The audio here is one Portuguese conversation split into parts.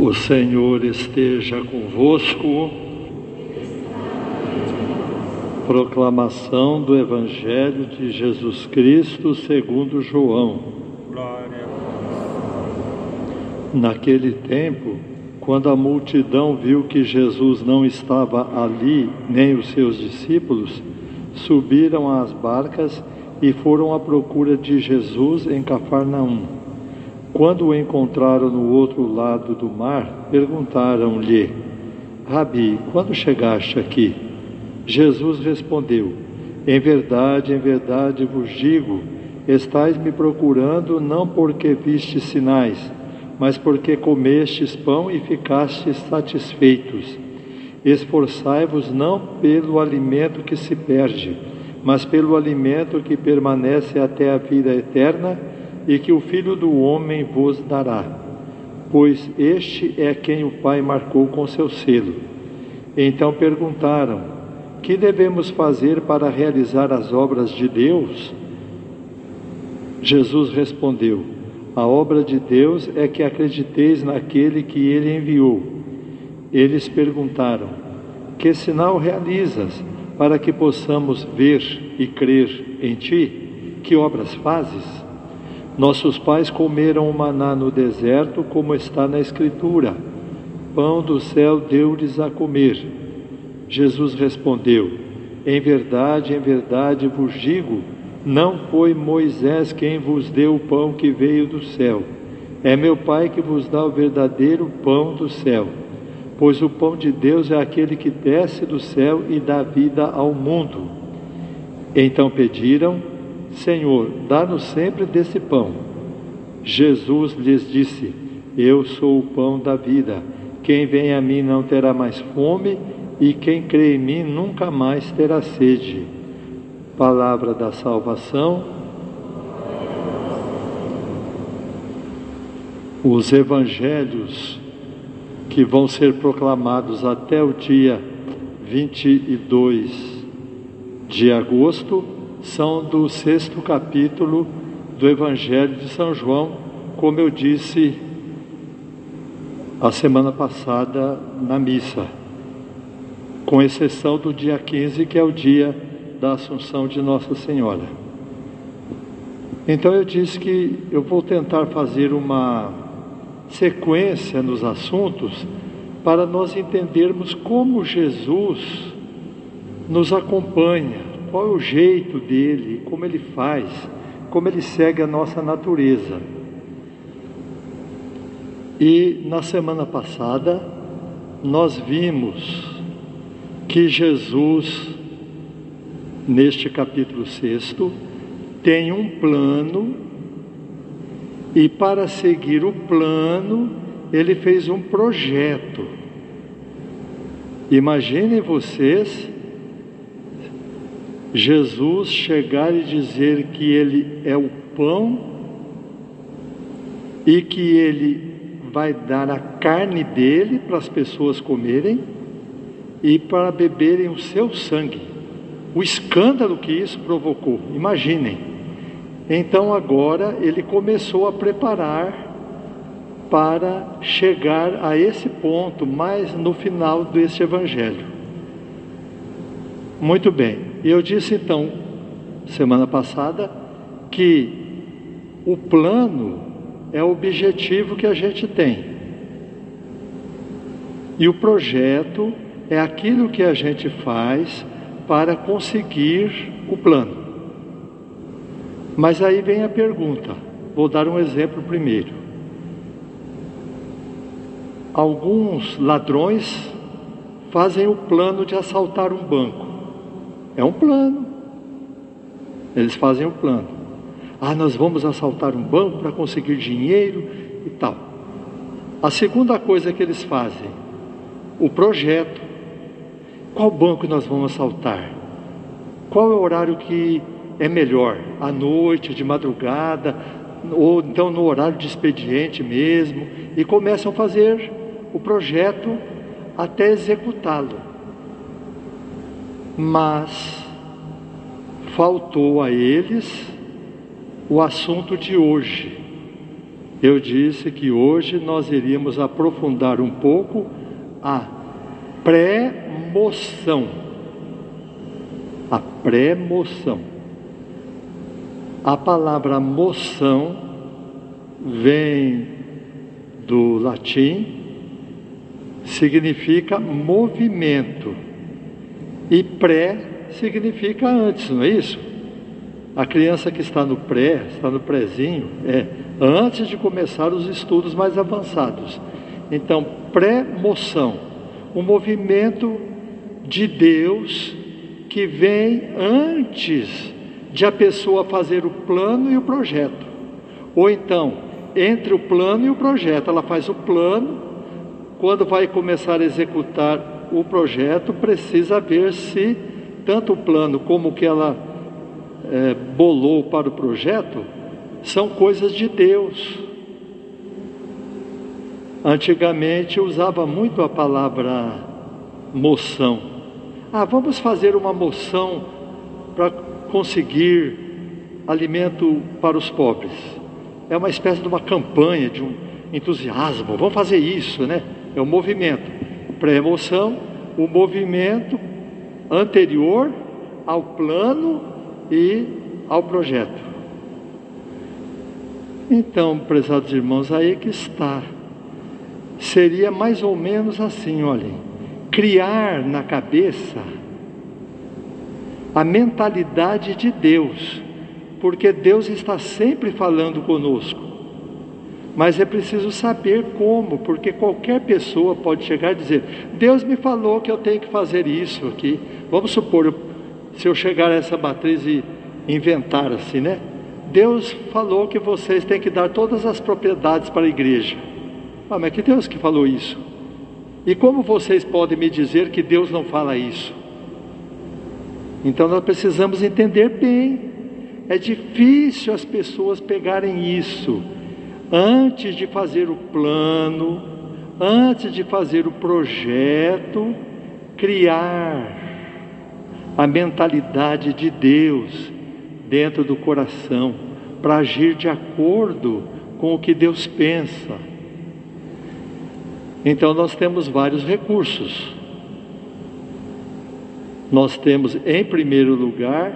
O Senhor esteja convosco. Proclamação do Evangelho de Jesus Cristo segundo João. Glória Naquele tempo, quando a multidão viu que Jesus não estava ali, nem os seus discípulos, subiram às barcas e foram à procura de Jesus em Cafarnaum. Quando o encontraram no outro lado do mar, perguntaram-lhe: Rabi, quando chegaste aqui? Jesus respondeu: Em verdade, em verdade vos digo, estais me procurando não porque vistes sinais, mas porque comestes pão e ficastes satisfeitos. Esforçai-vos não pelo alimento que se perde, mas pelo alimento que permanece até a vida eterna e que o Filho do Homem vos dará, pois este é quem o Pai marcou com seu selo. Então perguntaram: Que devemos fazer para realizar as obras de Deus? Jesus respondeu: A obra de Deus é que acrediteis naquele que ele enviou. Eles perguntaram: Que sinal realizas para que possamos ver e crer em ti? Que obras fazes? Nossos pais comeram o maná no deserto, como está na Escritura: Pão do céu deu-lhes a comer. Jesus respondeu: Em verdade, em verdade vos digo, não foi Moisés quem vos deu o pão que veio do céu. É meu Pai que vos dá o verdadeiro pão do céu. Pois o pão de Deus é aquele que desce do céu e dá vida ao mundo. Então pediram Senhor, dá-nos sempre desse pão. Jesus lhes disse: Eu sou o pão da vida. Quem vem a mim não terá mais fome, e quem crê em mim nunca mais terá sede. Palavra da salvação. Os evangelhos que vão ser proclamados até o dia 22 de agosto são do sexto capítulo do Evangelho de São João, como eu disse a semana passada na missa, com exceção do dia 15, que é o dia da Assunção de Nossa Senhora. Então eu disse que eu vou tentar fazer uma sequência nos assuntos para nós entendermos como Jesus nos acompanha qual é o jeito dele, como ele faz, como ele segue a nossa natureza. E na semana passada nós vimos que Jesus, neste capítulo 6, tem um plano, e para seguir o plano, ele fez um projeto. Imaginem vocês Jesus chegar e dizer que Ele é o pão e que Ele vai dar a carne dele para as pessoas comerem e para beberem o seu sangue. O escândalo que isso provocou, imaginem. Então agora ele começou a preparar para chegar a esse ponto, mais no final deste evangelho. Muito bem. E eu disse então, semana passada, que o plano é o objetivo que a gente tem. E o projeto é aquilo que a gente faz para conseguir o plano. Mas aí vem a pergunta. Vou dar um exemplo primeiro. Alguns ladrões fazem o plano de assaltar um banco. É um plano. Eles fazem o um plano. Ah, nós vamos assaltar um banco para conseguir dinheiro e tal. A segunda coisa que eles fazem, o projeto. Qual banco nós vamos assaltar? Qual é o horário que é melhor? À noite, de madrugada, ou então no horário de expediente mesmo, e começam a fazer o projeto até executá-lo mas faltou a eles o assunto de hoje. eu disse que hoje nós iríamos aprofundar um pouco a pré-moção. A pré-moção. A palavra moção vem do latim, significa movimento, e pré significa antes, não é isso? A criança que está no pré, está no prézinho, é antes de começar os estudos mais avançados. Então, pré-moção, um movimento de Deus que vem antes de a pessoa fazer o plano e o projeto. Ou então, entre o plano e o projeto, ela faz o plano, quando vai começar a executar o projeto, precisa ver se tanto o plano como o que ela é, bolou para o projeto são coisas de Deus. Antigamente usava muito a palavra moção. Ah, vamos fazer uma moção para conseguir alimento para os pobres. É uma espécie de uma campanha, de um entusiasmo. Vamos fazer isso, né? É um movimento. Pré-emoção, o movimento anterior ao plano e ao projeto. Então, prezados irmãos, aí que está. Seria mais ou menos assim, olhem, criar na cabeça a mentalidade de Deus, porque Deus está sempre falando conosco. Mas é preciso saber como, porque qualquer pessoa pode chegar e dizer: Deus me falou que eu tenho que fazer isso aqui. Vamos supor, se eu chegar a essa matriz e inventar assim, né? Deus falou que vocês têm que dar todas as propriedades para a igreja. Ah, mas que Deus que falou isso? E como vocês podem me dizer que Deus não fala isso? Então nós precisamos entender bem. É difícil as pessoas pegarem isso antes de fazer o plano, antes de fazer o projeto, criar a mentalidade de Deus dentro do coração, para agir de acordo com o que Deus pensa. Então nós temos vários recursos. Nós temos, em primeiro lugar,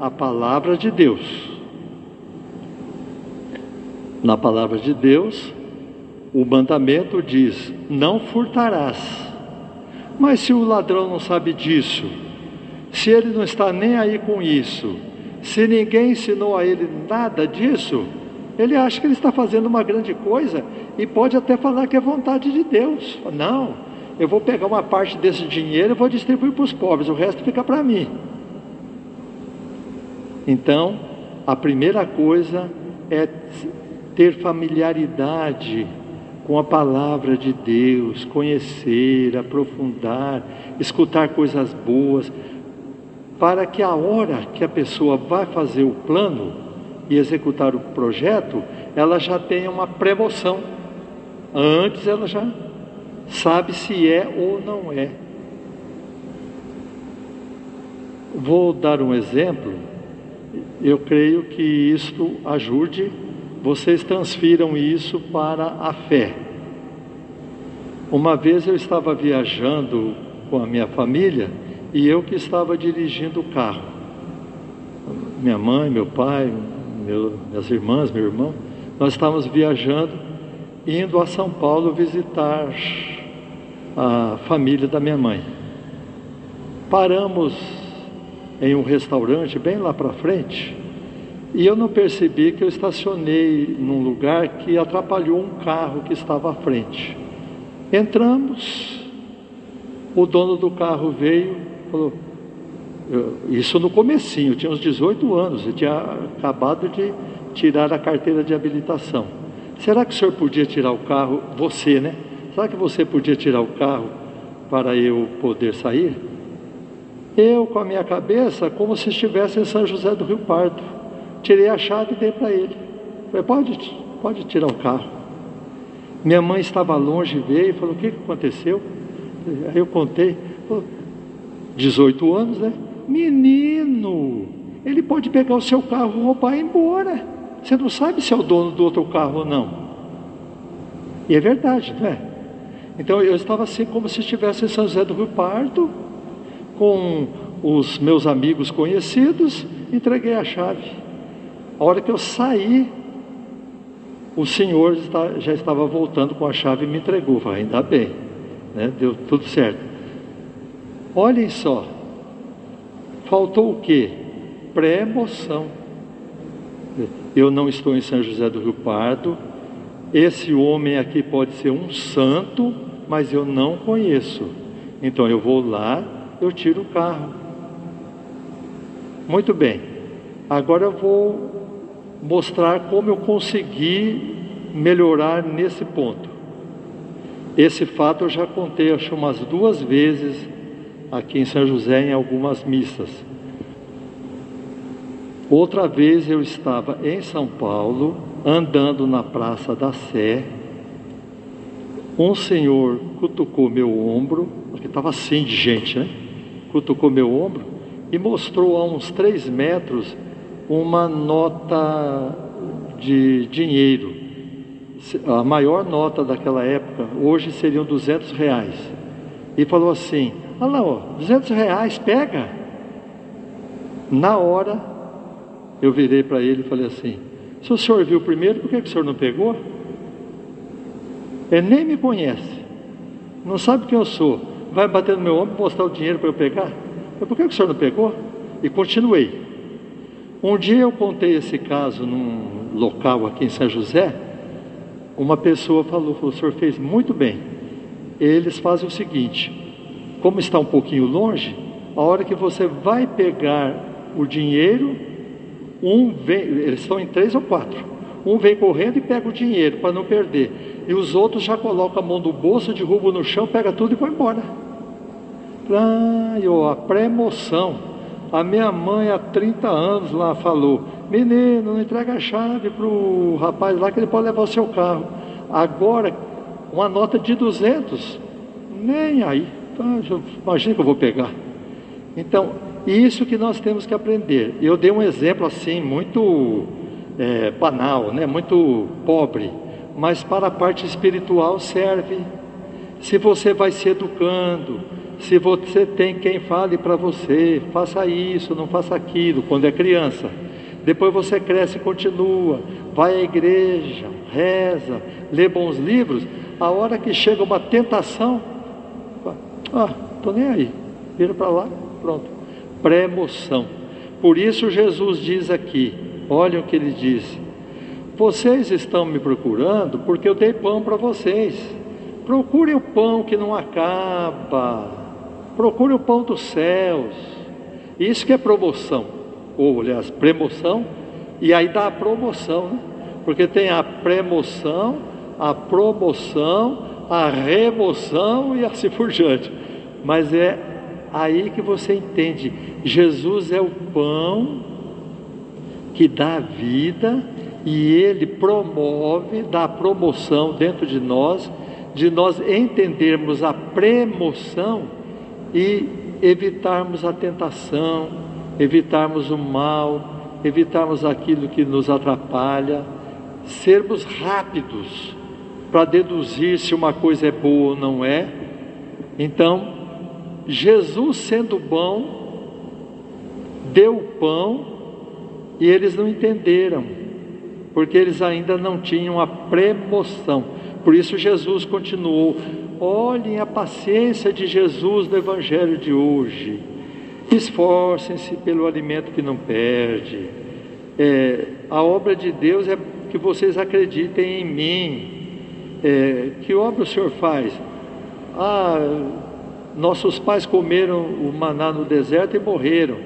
a palavra de Deus. Na palavra de Deus, o mandamento diz: não furtarás. Mas se o ladrão não sabe disso, se ele não está nem aí com isso, se ninguém ensinou a ele nada disso, ele acha que ele está fazendo uma grande coisa e pode até falar que é vontade de Deus. Não, eu vou pegar uma parte desse dinheiro e vou distribuir para os pobres, o resto fica para mim. Então, a primeira coisa é ter familiaridade com a palavra de Deus, conhecer, aprofundar, escutar coisas boas, para que a hora que a pessoa vai fazer o plano e executar o projeto, ela já tenha uma premoção. Antes ela já sabe se é ou não é. Vou dar um exemplo. Eu creio que isto ajude, vocês transfiram isso para a fé. Uma vez eu estava viajando com a minha família e eu que estava dirigindo o carro. Minha mãe, meu pai, meu, minhas irmãs, meu irmão, nós estávamos viajando, indo a São Paulo visitar a família da minha mãe. Paramos em um restaurante bem lá para frente e eu não percebi que eu estacionei num lugar que atrapalhou um carro que estava à frente. Entramos, o dono do carro veio, Falou, isso no comecinho, eu tinha uns 18 anos, eu tinha acabado de tirar a carteira de habilitação. Será que o senhor podia tirar o carro, você, né? Será que você podia tirar o carro para eu poder sair? Eu, com a minha cabeça, como se estivesse em São José do Rio Pardo, tirei a chave e dei para ele. Falei, pode, pode tirar o carro. Minha mãe estava longe, veio e falou, o que aconteceu? Aí eu contei, falou, 18 anos, né? Menino, ele pode pegar o seu carro, roubar e ir embora. Você não sabe se é o dono do outro carro ou não. E é verdade, não é? Então eu estava assim como se estivesse em São José do Rio Pardo, com os meus amigos conhecidos, entreguei a chave. A hora que eu saí, o senhor já estava voltando com a chave e me entregou. Falei, ainda bem, né? deu tudo certo. Olhem só, faltou o quê? Pré-emoção. Eu não estou em São José do Rio Pardo, esse homem aqui pode ser um santo, mas eu não conheço. Então eu vou lá, eu tiro o carro. Muito bem. Agora eu vou mostrar como eu consegui melhorar nesse ponto. Esse fato eu já contei, acho umas duas vezes aqui em São José em algumas missas. Outra vez eu estava em São Paulo, andando na Praça da Sé, um senhor cutucou meu ombro, porque estava assim de gente, né? Cutucou meu ombro e mostrou a uns três metros uma nota de dinheiro. A maior nota daquela época, hoje seriam 200 reais. E falou assim: Olha lá, ó, 200 reais, pega. Na hora, eu virei para ele e falei assim: Se o senhor viu primeiro, por que, que o senhor não pegou? Ele nem me conhece, não sabe quem eu sou, vai bater no meu ombro e mostrar o dinheiro para eu pegar? Eu, por que, que o senhor não pegou? E continuei. Um dia eu contei esse caso num local aqui em São José. Uma pessoa falou, falou: o senhor fez muito bem. Eles fazem o seguinte: como está um pouquinho longe, a hora que você vai pegar o dinheiro, um vem, eles estão em três ou quatro. Um vem correndo e pega o dinheiro para não perder e os outros já colocam a mão no bolso, derrubam no chão, pega tudo e vai embora. Ah, a pré-emoção. A minha mãe há 30 anos lá falou: Menino, entrega a chave para o rapaz lá que ele pode levar o seu carro. Agora, uma nota de 200, nem aí. Então, imagina que eu vou pegar. Então, isso que nós temos que aprender. Eu dei um exemplo assim, muito é, banal, né? muito pobre mas para a parte espiritual serve. Se você vai se educando, se você tem quem fale para você, faça isso, não faça aquilo, quando é criança. Depois você cresce e continua, vai à igreja, reza, lê bons livros. A hora que chega uma tentação, ah, estou nem aí, vira para lá, pronto. Pré-emoção. Por isso Jesus diz aqui, olha o que ele diz: vocês estão me procurando porque eu dei pão para vocês. Procure o pão que não acaba. Procure o pão dos céus. Isso que é promoção. Ou, aliás, premoção. E aí dá a promoção, né? Porque tem a premoção, a promoção, a remoção e assim por diante. Mas é aí que você entende. Jesus é o pão que dá vida e ele promove, dá promoção dentro de nós, de nós entendermos a premoção e evitarmos a tentação, evitarmos o mal, evitarmos aquilo que nos atrapalha, sermos rápidos para deduzir se uma coisa é boa ou não é. Então, Jesus sendo bom, deu o pão e eles não entenderam porque eles ainda não tinham a premoção. Por isso Jesus continuou: olhem a paciência de Jesus no Evangelho de hoje. Esforcem-se pelo alimento que não perde. É, a obra de Deus é que vocês acreditem em mim. É, que obra o Senhor faz? Ah, nossos pais comeram o maná no deserto e morreram.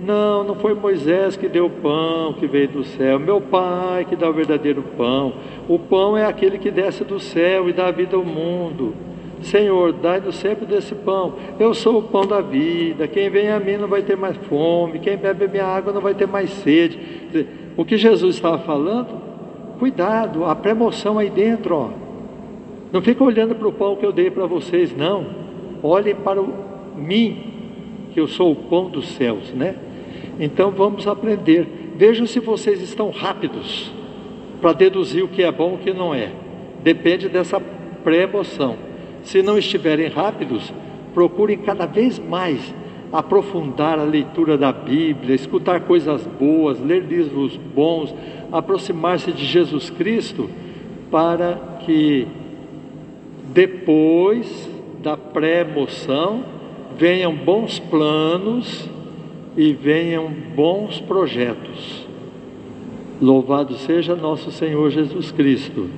Não, não foi Moisés que deu o pão que veio do céu, meu Pai que dá o verdadeiro pão. O pão é aquele que desce do céu e dá vida ao mundo. Senhor, dai-nos sempre desse pão. Eu sou o pão da vida. Quem vem a mim não vai ter mais fome. Quem bebe minha água não vai ter mais sede. O que Jesus estava falando? Cuidado, a premoção aí dentro, ó. Não fica olhando para o pão que eu dei para vocês, não. Olhem para o, mim, que eu sou o pão dos céus, né? Então vamos aprender. Vejam se vocês estão rápidos para deduzir o que é bom e o que não é. Depende dessa pré-emoção. Se não estiverem rápidos, procurem cada vez mais aprofundar a leitura da Bíblia, escutar coisas boas, ler livros bons, aproximar-se de Jesus Cristo, para que depois da pré-emoção venham bons planos e venham bons projetos. Louvado seja nosso Senhor Jesus Cristo.